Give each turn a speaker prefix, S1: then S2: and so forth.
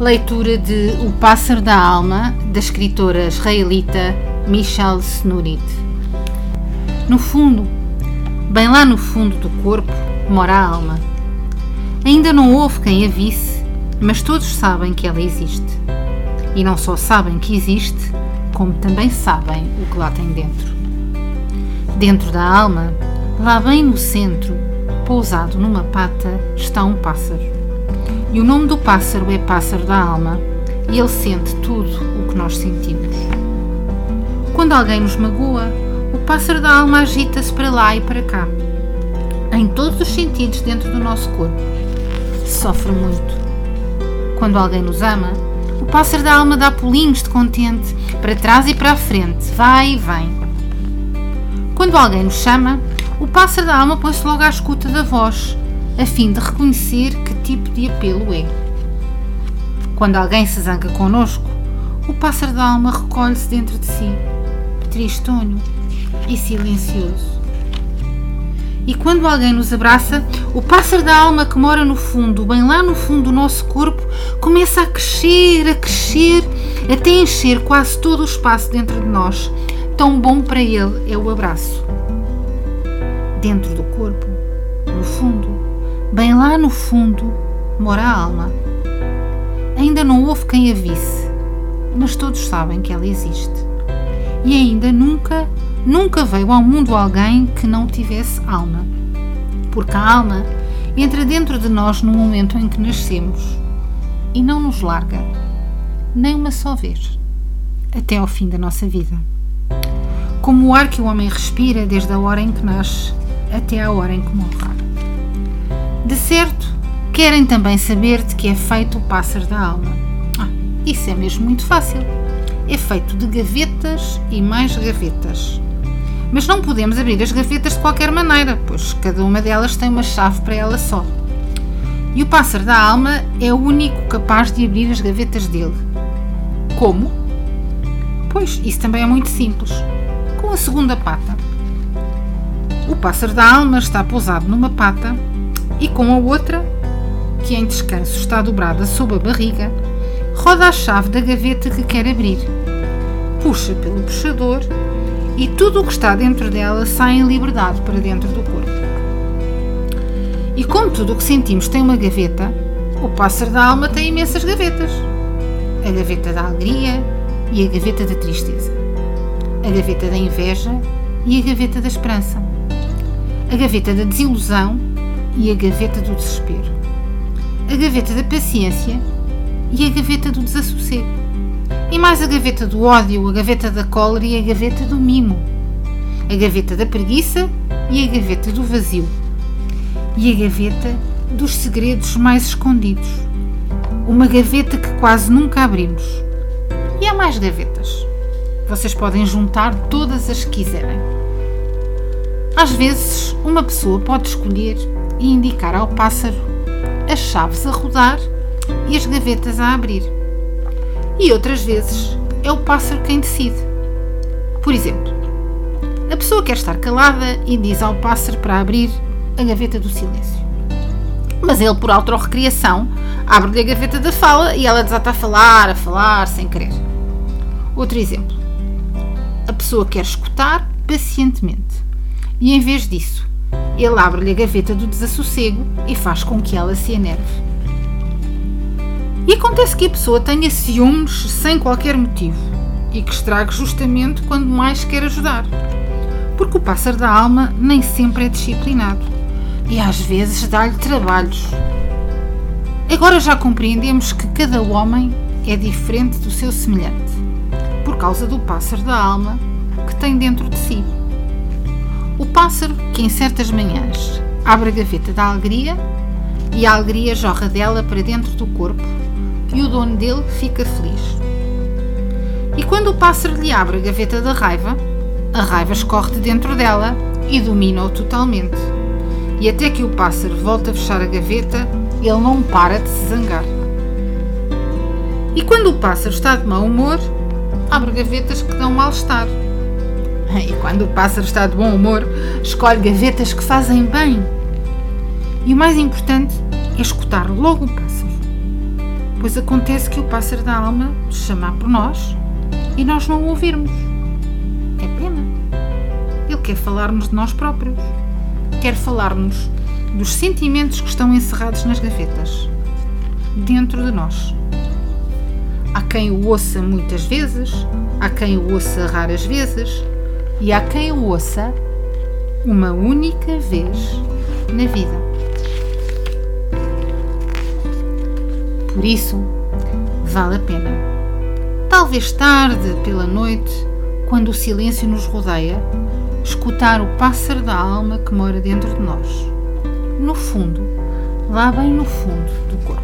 S1: Leitura de O Pássaro da Alma, da escritora israelita Michal Snurit. No fundo, bem lá no fundo do corpo, mora a alma. Ainda não houve quem a visse, mas todos sabem que ela existe. E não só sabem que existe, como também sabem o que lá tem dentro. Dentro da alma, lá bem no centro, pousado numa pata, está um pássaro. E o nome do pássaro é Pássaro da Alma, e ele sente tudo o que nós sentimos. Quando alguém nos magoa, o pássaro da alma agita-se para lá e para cá, em todos os sentidos dentro do nosso corpo. Sofre muito. Quando alguém nos ama, o pássaro da alma dá pulinhos de contente, para trás e para a frente, vai e vem. Quando alguém nos chama, o pássaro da alma põe-se logo à escuta da voz, a fim de reconhecer que tipo de apelo é. Quando alguém se zanga connosco, o pássaro da alma recolhe-se dentro de si, tristonho e silencioso. E quando alguém nos abraça, o pássaro da alma que mora no fundo, bem lá no fundo do nosso corpo, começa a crescer, a crescer, até encher quase todo o espaço dentro de nós. Tão bom para ele é o abraço. Dentro do corpo, no fundo, bem lá no fundo, mora a alma. Ainda não houve quem a visse, mas todos sabem que ela existe. E ainda nunca Nunca veio ao mundo alguém que não tivesse alma. Porque a alma entra dentro de nós no momento em que nascemos e não nos larga, nem uma só vez, até ao fim da nossa vida. Como o ar que o homem respira desde a hora em que nasce até a hora em que morre. De certo, querem também saber de que é feito o pássaro da alma. Ah, isso é mesmo muito fácil. É feito de gavetas e mais gavetas mas não podemos abrir as gavetas de qualquer maneira, pois cada uma delas tem uma chave para ela só. E o pássaro da alma é o único capaz de abrir as gavetas dele. Como? Pois, isso também é muito simples. Com a segunda pata. O pássaro da alma está pousado numa pata e com a outra, que em descanso está dobrada sob a barriga, roda a chave da gaveta que quer abrir. Puxa pelo puxador e tudo o que está dentro dela sai em liberdade para dentro do corpo. E como tudo o que sentimos tem uma gaveta, o pássaro da alma tem imensas gavetas. A gaveta da alegria e a gaveta da tristeza. A gaveta da inveja e a gaveta da esperança. A gaveta da desilusão e a gaveta do desespero. A gaveta da paciência e a gaveta do desassossego e mais a gaveta do ódio, a gaveta da cólera e a gaveta do mimo, a gaveta da preguiça e a gaveta do vazio, e a gaveta dos segredos mais escondidos, uma gaveta que quase nunca abrimos. E há mais gavetas. Vocês podem juntar todas as que quiserem. Às vezes, uma pessoa pode escolher e indicar ao pássaro as chaves a rodar e as gavetas a abrir e outras vezes é o pássaro quem decide. Por exemplo, a pessoa quer estar calada e diz ao pássaro para abrir a gaveta do silêncio. Mas ele, por autorrecriação, abre-lhe a gaveta da fala e ela desata a falar, a falar, sem querer. Outro exemplo. A pessoa quer escutar pacientemente e, em vez disso, ele abre-lhe a gaveta do desassossego e faz com que ela se enerve. E acontece que a pessoa tenha ciúmes sem qualquer motivo e que estrague justamente quando mais quer ajudar. Porque o pássaro da alma nem sempre é disciplinado e às vezes dá-lhe trabalhos. Agora já compreendemos que cada homem é diferente do seu semelhante, por causa do pássaro da alma que tem dentro de si. O pássaro que em certas manhãs abre a gaveta da alegria e a alegria jorra dela para dentro do corpo e o dono dele fica feliz. E quando o pássaro lhe abre a gaveta da raiva, a raiva escorre de dentro dela e domina-o totalmente. E até que o pássaro volta a fechar a gaveta, ele não para de se zangar. E quando o pássaro está de mau humor, abre gavetas que dão mal-estar. E quando o pássaro está de bom humor, escolhe gavetas que fazem bem. E o mais importante é escutar logo o pássaro pois acontece que o pássaro da alma chamar por nós e nós não o ouvirmos. É pena. Ele quer falar-nos de nós próprios, quer falar-nos dos sentimentos que estão encerrados nas gavetas, dentro de nós. Há quem o ouça muitas vezes, há quem o ouça raras vezes e há quem o ouça uma única vez na vida. Por isso, vale a pena. Talvez tarde pela noite, quando o silêncio nos rodeia, escutar o pássaro da alma que mora dentro de nós. No fundo, lá bem no fundo do corpo.